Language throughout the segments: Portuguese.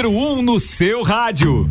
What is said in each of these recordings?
número 1 um no seu rádio.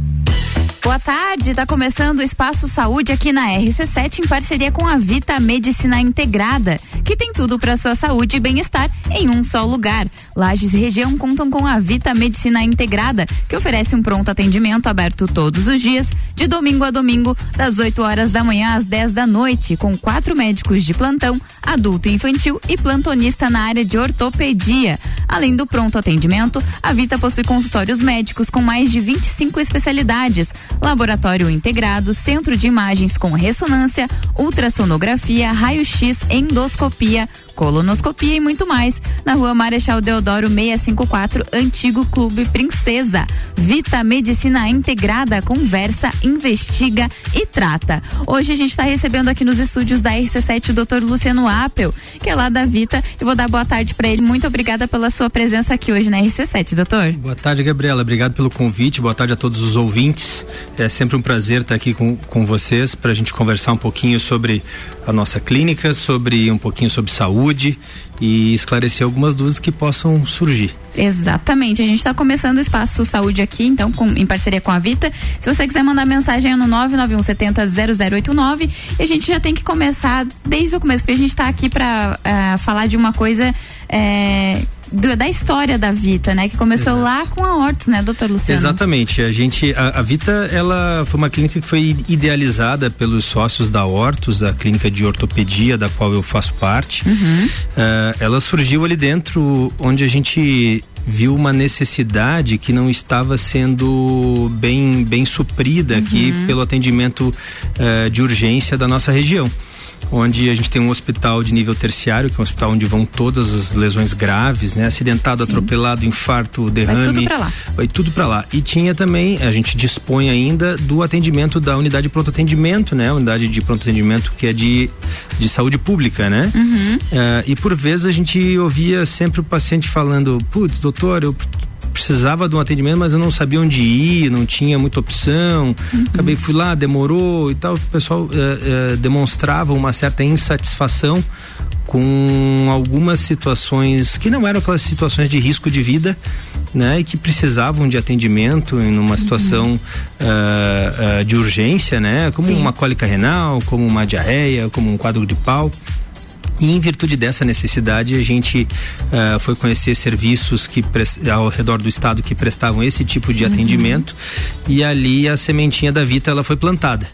Boa tarde, está começando o Espaço Saúde aqui na RC7 em parceria com a Vita Medicina Integrada, que tem tudo para sua saúde e bem-estar em um só lugar. Lages região contam com a Vita Medicina Integrada, que oferece um pronto atendimento aberto todos os dias, de domingo a domingo, das 8 horas da manhã às 10 da noite, com quatro médicos de plantão, adulto e infantil e plantonista na área de ortopedia. Além do pronto atendimento, a Vita possui consultórios médicos com mais de 25 especialidades laboratório integrado, centro de imagens com ressonância, ultrassonografia, raio-x, endoscopia, colonoscopia e muito mais. Na rua Marechal Deodoro 654, Antigo Clube Princesa. Vita Medicina Integrada conversa, investiga e trata. Hoje a gente está recebendo aqui nos estúdios da RC7 o Dr. Luciano Apel, que é lá da Vita, e vou dar boa tarde para ele. Muito obrigada pela sua presença aqui hoje na RC7, doutor. Boa tarde, Gabriela. Obrigado pelo convite. Boa tarde a todos os ouvintes. É sempre um prazer estar aqui com, com vocês para a gente conversar um pouquinho sobre a nossa clínica, sobre um pouquinho sobre saúde e esclarecer algumas dúvidas que possam surgir. Exatamente. A gente está começando o Espaço Saúde aqui, então, com, em parceria com a Vita. Se você quiser mandar mensagem é no 991 70 0089 e a gente já tem que começar desde o começo, porque a gente está aqui para uh, eh, falar de uma coisa. Uh, do, da história da Vita, né? Que começou Exato. lá com a Hortus, né, doutor Luciano? Exatamente. A gente, a, a, Vita, ela foi uma clínica que foi idealizada pelos sócios da Hortus, da clínica de ortopedia, da qual eu faço parte. Uhum. Uh, ela surgiu ali dentro, onde a gente viu uma necessidade que não estava sendo bem, bem suprida uhum. aqui pelo atendimento uh, de urgência da nossa região onde a gente tem um hospital de nível terciário, que é um hospital onde vão todas as lesões graves, né? Acidentado, Sim. atropelado, infarto, derrame. Vai tudo para lá. Vai tudo para lá. E tinha também, a gente dispõe ainda do atendimento da unidade de pronto atendimento, né? Unidade de pronto atendimento que é de, de saúde pública, né? Uhum. Uh, e por vezes a gente ouvia sempre o paciente falando, putz, doutor, eu precisava de um atendimento, mas eu não sabia onde ir, não tinha muita opção. Uhum. Acabei, fui lá, demorou e tal. O pessoal eh, eh, demonstrava uma certa insatisfação com algumas situações que não eram aquelas situações de risco de vida, né, e que precisavam de atendimento em uma situação uhum. uh, uh, de urgência, né, como Sim. uma cólica renal, como uma diarreia, como um quadro gripal. E em virtude dessa necessidade, a gente uh, foi conhecer serviços que ao redor do estado que prestavam esse tipo de uhum. atendimento e ali a sementinha da Vita ela foi plantada.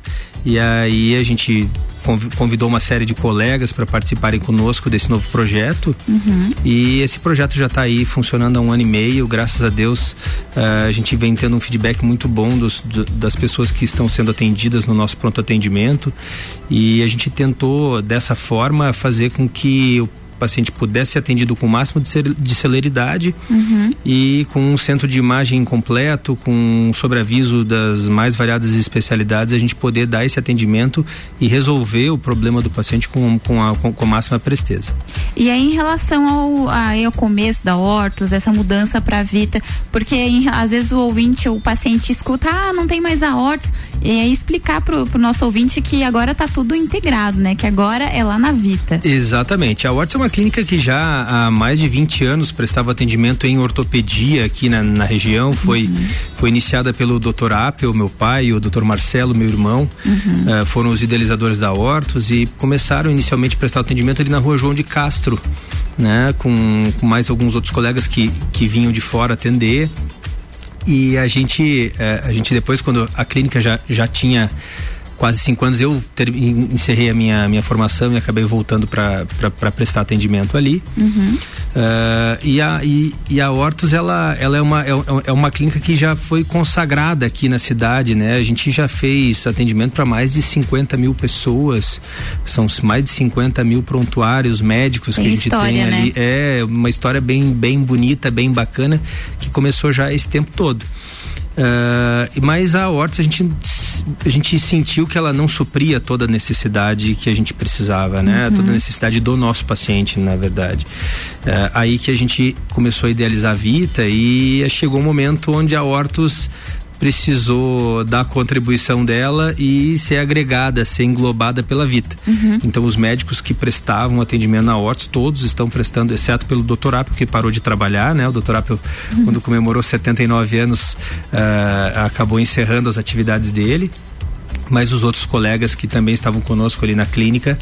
E aí a gente convidou uma série de colegas para participarem conosco desse novo projeto. Uhum. E esse projeto já está aí funcionando há um ano e meio. Graças a Deus, uh, a gente vem tendo um feedback muito bom dos, do, das pessoas que estão sendo atendidas no nosso pronto atendimento. E a gente tentou, dessa forma, fazer com que o paciente pudesse ser atendido com o máximo de, celeridade uhum. e com um centro de imagem completo, com sobreaviso das mais variadas especialidades, a gente poder dar esse atendimento e resolver o problema do paciente com, com, a, com, com máxima presteza. E aí, em relação ao, ao começo da Hortus, essa mudança para a Vita, porque em, às vezes o ouvinte, o paciente escuta, ah, não tem mais a Hortus, e aí explicar pro, o nosso ouvinte que agora está tudo integrado, né? Que agora é lá na Vita. Exatamente. A Hortus é uma clínica que já há mais de 20 anos prestava atendimento em ortopedia aqui na, na região. Foi, uhum. foi iniciada pelo Dr. Apel, meu pai, e o Dr. Marcelo, meu irmão. Uhum. Uh, foram os idealizadores da Hortos e começaram inicialmente a prestar atendimento ali na rua João de Castro, né? Com, com mais alguns outros colegas que, que vinham de fora atender. E a gente, uh, a gente depois, quando a clínica já, já tinha quase cinco anos eu ter, encerrei a minha, minha formação e acabei voltando para prestar atendimento ali. Uhum. Uh, e, a, e, e, a Hortus, ela, ela é, uma, é, é, uma clínica que já foi consagrada aqui na cidade, né? A gente já fez atendimento para mais de 50 mil pessoas, são mais de 50 mil prontuários médicos tem que a gente história, tem ali. Né? É uma história bem, bem bonita, bem bacana, que começou já esse tempo todo. Uh, mas a Hortus a gente, a gente sentiu que ela não supria toda a necessidade que a gente precisava, né? Uhum. Toda a necessidade do nosso paciente, na verdade. Uh, aí que a gente começou a idealizar a Vita e chegou um momento onde a Hortus precisou dar a contribuição dela e ser agregada, ser englobada pela Vita. Uhum. Então os médicos que prestavam atendimento na Hortos, todos estão prestando, exceto pelo Dr. Apio, que parou de trabalhar, né? O Dr. Apio, uhum. quando comemorou 79 anos, uh, acabou encerrando as atividades dele mas os outros colegas que também estavam conosco ali na clínica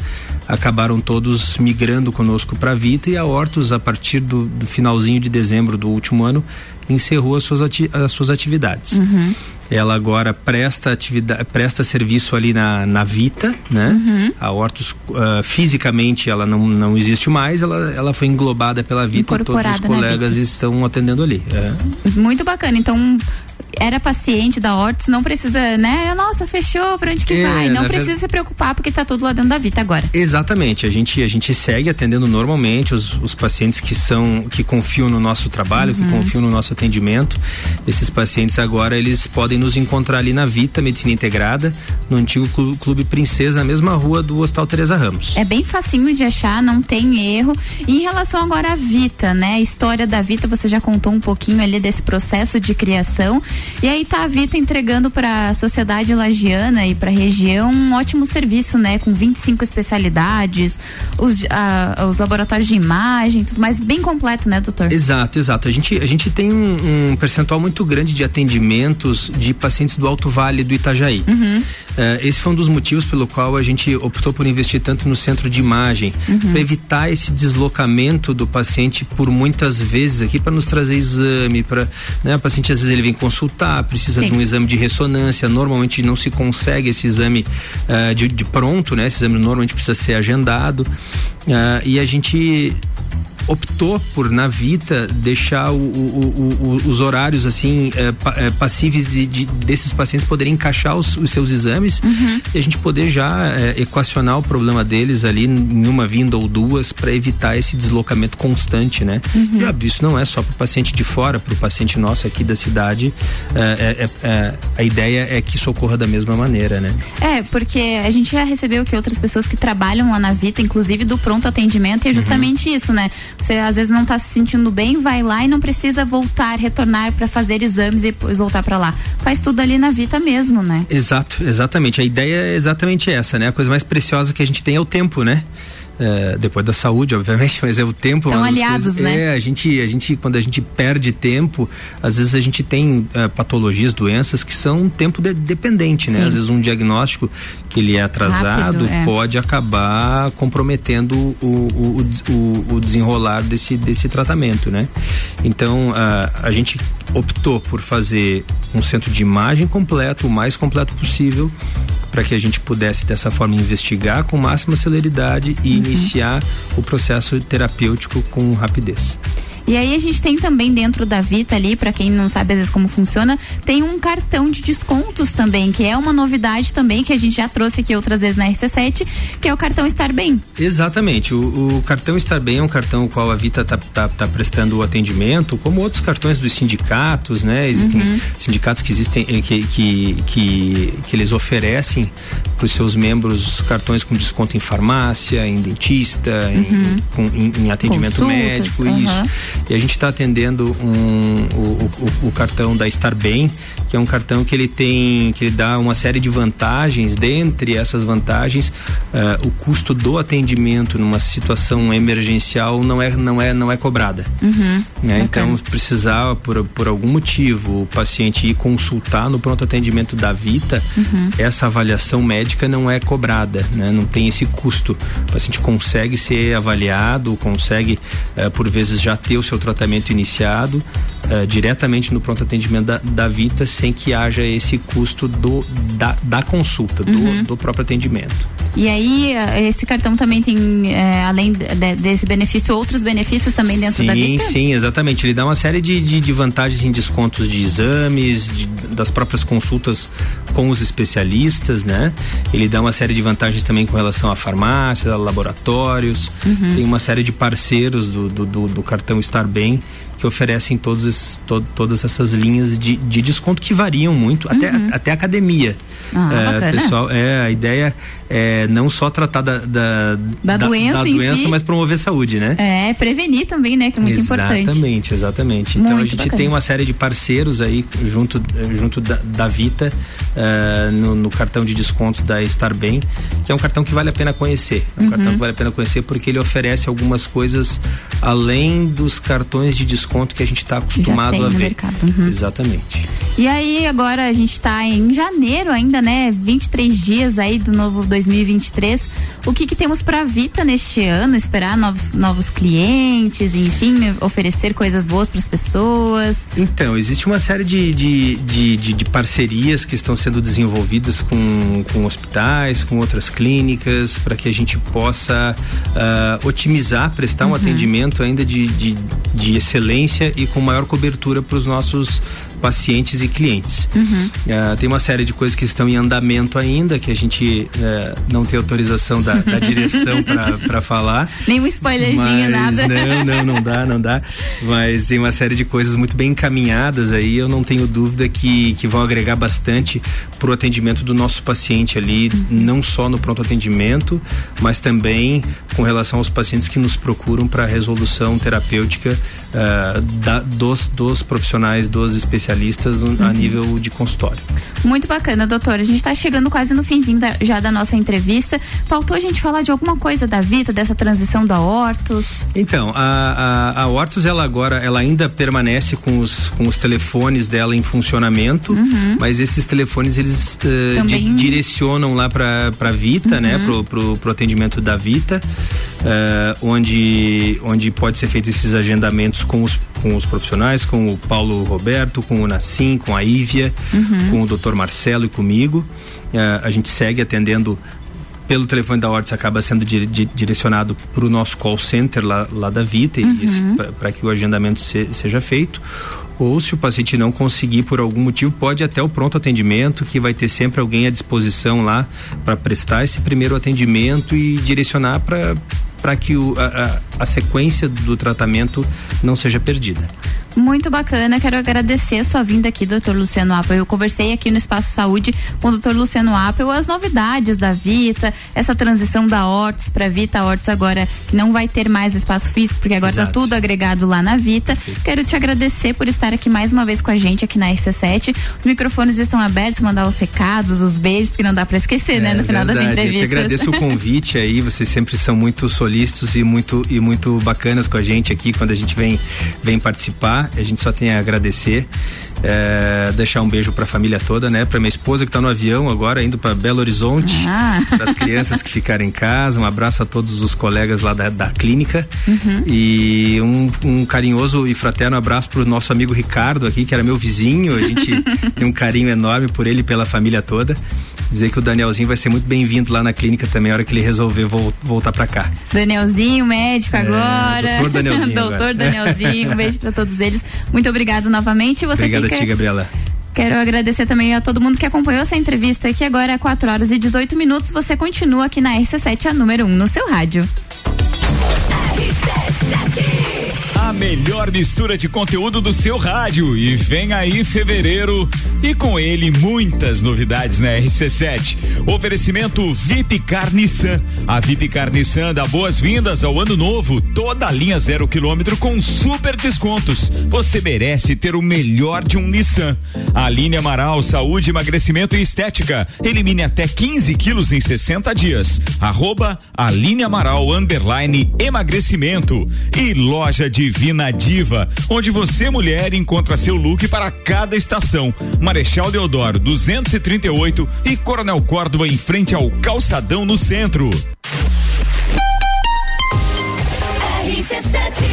acabaram todos migrando conosco para a Vita e a Hortus, a partir do, do, finalzinho de dezembro do último ano, encerrou as suas, ati as suas atividades. Uhum. Ela agora presta atividade, presta serviço ali na, na Vita, né? Uhum. A Hortus uh, fisicamente ela não, não existe mais, ela, ela foi englobada pela Vita e todos os colegas estão atendendo ali. É. Muito bacana. Então era paciente da Hortus, não precisa, né? Nossa, fechou, pra onde que é, vai? Não precisa se preocupar porque tá tudo lá dentro da Vita agora. Exatamente, a gente, a gente segue atendendo normalmente os, os pacientes que são, que confiam no nosso trabalho, uhum. que confiam no nosso atendimento. Esses pacientes agora, eles podem nos encontrar ali na Vita Medicina Integrada, no antigo Clube Princesa, na mesma rua do Hospital Teresa Ramos. É bem facinho de achar, não tem erro. E em relação agora à Vita, né? A história da Vita, você já contou um pouquinho ali desse processo de criação. E aí tá a Vita entregando para a sociedade lagiana e para a região um ótimo serviço, né? Com 25 especialidades, os, a, os laboratórios de imagem, tudo mais bem completo, né, doutor? Exato, exato. A gente, a gente tem um, um percentual muito grande de atendimentos de pacientes do Alto Vale do Itajaí. Uhum. Uh, esse foi um dos motivos pelo qual a gente optou por investir tanto no centro de imagem, uhum. para evitar esse deslocamento do paciente por muitas vezes aqui para nos trazer exame, para né, o paciente às vezes ele vem consultar precisa Sim. de um exame de ressonância. Normalmente não se consegue esse exame uh, de, de, pronto, né? Esse exame normalmente precisa ser agendado. Uh, e a gente optou por na Vita deixar o, o, o, os horários assim é, passíveis de, de, desses pacientes poderem encaixar os, os seus exames uhum. e a gente poder já é, equacionar o problema deles ali em uma vinda ou duas para evitar esse deslocamento constante, né? Uhum. E óbvio, isso não é só para o paciente de fora, para o paciente nosso aqui da cidade. É, a ideia é que isso ocorra da mesma maneira, né? É, porque a gente já recebeu que outras pessoas que trabalham lá na Vita, inclusive do pronto atendimento, e é uhum. justamente uhum. isso, né? Você às vezes não está se sentindo bem, vai lá e não precisa voltar, retornar para fazer exames e depois voltar para lá. Faz tudo ali na Vita mesmo, né? Exato, exatamente. A ideia é exatamente essa, né? A coisa mais preciosa que a gente tem é o tempo, né? É, depois da saúde, obviamente, mas é o tempo. São aliados, coisas, né? É, a gente, a gente, quando a gente perde tempo, às vezes a gente tem é, patologias, doenças que são tempo de, dependente, né? Sim. Às vezes um diagnóstico que ele é atrasado Rápido, é. pode acabar comprometendo o, o, o, o, desenrolar desse, desse tratamento, né? Então, a, a gente optou por fazer um centro de imagem completo, o mais completo possível, para que a gente pudesse dessa forma investigar com máxima celeridade e uhum. iniciar o processo terapêutico com rapidez. E aí a gente tem também dentro da Vita ali, para quem não sabe às vezes como funciona, tem um cartão de descontos também, que é uma novidade também que a gente já trouxe aqui outras vezes na RC7, que é o cartão Estar Bem. Exatamente. O, o cartão Estar Bem é um cartão qual a Vita tá, tá, tá, prestando o atendimento, como outros cartões dos sindicatos, né? Existem uhum. sindicatos que existem eh, que, que, que, que eles oferecem para os seus membros cartões com desconto em farmácia, em dentista, uhum. em, em, em, atendimento Consultas, médico, uhum. isso. E a gente está atendendo um, o, o, o, cartão da Estar Bem, que é um cartão que ele tem, que ele dá uma série de vantagens. Dentre essas vantagens, uh, o custo do atendimento numa situação emergencial não é, não é, não é cobrada. Uhum, né? Então, se precisar por, por algum motivo o paciente ir consultar no pronto atendimento da Vita, uhum. essa avaliação médica não é cobrada, né? Não tem esse custo. O paciente consegue ser avaliado, consegue uh, por vezes já ter o seu tratamento iniciado uh, diretamente no pronto atendimento da, da, Vita sem que haja esse custo do, da, da consulta, uhum. do, do próprio atendimento. E aí, eh, esse cartão também tem, é, além de, desse benefício, outros benefícios também dentro sim, da Vita? Sim, sim, exatamente. Ele dá uma série de, de, de vantagens em descontos de exames, de, das próprias consultas com os especialistas, né? Ele dá uma série de vantagens também com relação à farmácia, a laboratórios. Uhum. Tem uma série de parceiros do, do, do, do cartão Estar Bem que oferecem todos esses, to, todas essas linhas de, de desconto que variam muito, uhum. até, até academia. Ah, é, pessoal, é, a ideia é não só tratar da, da, da, da doença, da doença si. mas promover saúde, né? É, prevenir também, né? Que é muito exatamente, importante. Exatamente, exatamente. Então a gente bacana. tem uma série de parceiros aí junto, junto da, da Vita uh, no, no, cartão de descontos da Estar Bem, que é um cartão que vale a pena conhecer. É um uhum. cartão que vale a pena conhecer porque ele oferece algumas coisas além dos cartões de desconto que a gente está acostumado a ver. Uhum. Exatamente. E aí, agora a gente está em janeiro ainda, né? 23 dias aí do novo 2023. O que, que temos para a Vita neste ano? Esperar novos, novos clientes, enfim, oferecer coisas boas para as pessoas? Então, existe uma série de, de, de, de, de parcerias que estão sendo desenvolvidas com, com hospitais, com outras clínicas, para que a gente possa uh, otimizar, prestar um uhum. atendimento ainda de, de, de excelência e com maior cobertura para os nossos pacientes e clientes. Uhum. Uh, tem uma série de coisas que estão em andamento ainda, que a gente uh, não tem autorização da, da direção para falar. Nenhum spoilerzinho, mas, nada. Não, não, não dá, não dá. Mas tem uma série de coisas muito bem encaminhadas aí, eu não tenho dúvida que, que vão agregar bastante para o atendimento do nosso paciente ali, uhum. não só no pronto atendimento, mas também com relação aos pacientes que nos procuram para resolução terapêutica uh, da, dos, dos profissionais, dos especialistas especialistas uhum. a nível de consultório. Muito bacana, doutora. A gente está chegando quase no finzinho da, já da nossa entrevista. Faltou a gente falar de alguma coisa da Vita, dessa transição da Hortus? Então, a, a, a Hortus, ela agora, ela ainda permanece com os, com os telefones dela em funcionamento, uhum. mas esses telefones, eles uh, di, direcionam lá para a Vita, né? uhum. né? Pro, pro, pro atendimento da Vita, uh, onde, onde pode ser feito esses agendamentos com os com os profissionais, com o Paulo Roberto, com o Nassim, com a Ívia, uhum. com o Dr. Marcelo e comigo. Uh, a gente segue atendendo pelo telefone da Hortz acaba sendo di di direcionado para o nosso call center lá, lá da Vita uhum. para que o agendamento se, seja feito ou se o paciente não conseguir por algum motivo, pode até o pronto atendimento, que vai ter sempre alguém à disposição lá para prestar esse primeiro atendimento e direcionar para para que o, a, a, sequência do tratamento não seja perdida. Muito bacana, quero agradecer a sua vinda aqui, doutor Luciano Apple. Eu conversei aqui no Espaço Saúde com o doutor Luciano Apple as novidades da Vita, essa transição da Hortus para Vita Hortus agora, que não vai ter mais espaço físico, porque agora está tudo agregado lá na Vita. Quero te agradecer por estar aqui mais uma vez com a gente aqui na RC7. Os microfones estão abertos, mandar os recados, os beijos, que não dá para esquecer, né, é, né, no final verdade. das entrevistas. Eu te agradeço o convite aí, vocês sempre são muito solícitos e muito e muito bacanas com a gente aqui quando a gente vem vem participar a gente só tem a agradecer. É, deixar um beijo para a família toda, né? Para minha esposa que está no avião agora, indo para Belo Horizonte, ah. para as crianças que ficaram em casa, um abraço a todos os colegas lá da, da clínica uhum. e um, um, carinhoso e fraterno abraço para o nosso amigo Ricardo aqui, que era meu vizinho, a gente tem um carinho enorme por ele e pela família toda dizer que o Danielzinho vai ser muito bem-vindo lá na clínica também, a hora que ele resolver vo voltar para cá. Danielzinho, médico é, agora. Doutor Danielzinho. doutor Danielzinho, um beijo para todos eles. Muito obrigado novamente. Você a ti, Gabriela. Quero agradecer também a todo mundo que acompanhou essa entrevista aqui agora é 4 horas e 18 minutos. Você continua aqui na RC7, a número 1 um no seu rádio. A melhor mistura de conteúdo do seu rádio. E vem aí fevereiro e com ele muitas novidades na RC7. Oferecimento VIP Carniçan. A VIP Carniçan dá boas-vindas ao ano novo. Toda a linha zero quilômetro com super descontos. Você merece ter o melhor de um Nissan. Aline Amaral, saúde, emagrecimento e estética. Elimine até 15 quilos em 60 dias. Arroba Aline Amaral, underline emagrecimento. E loja Divina Diva, onde você, mulher, encontra seu look para cada estação. Marechal Deodoro 238 e Coronel Córdova em frente ao Calçadão no centro. RC7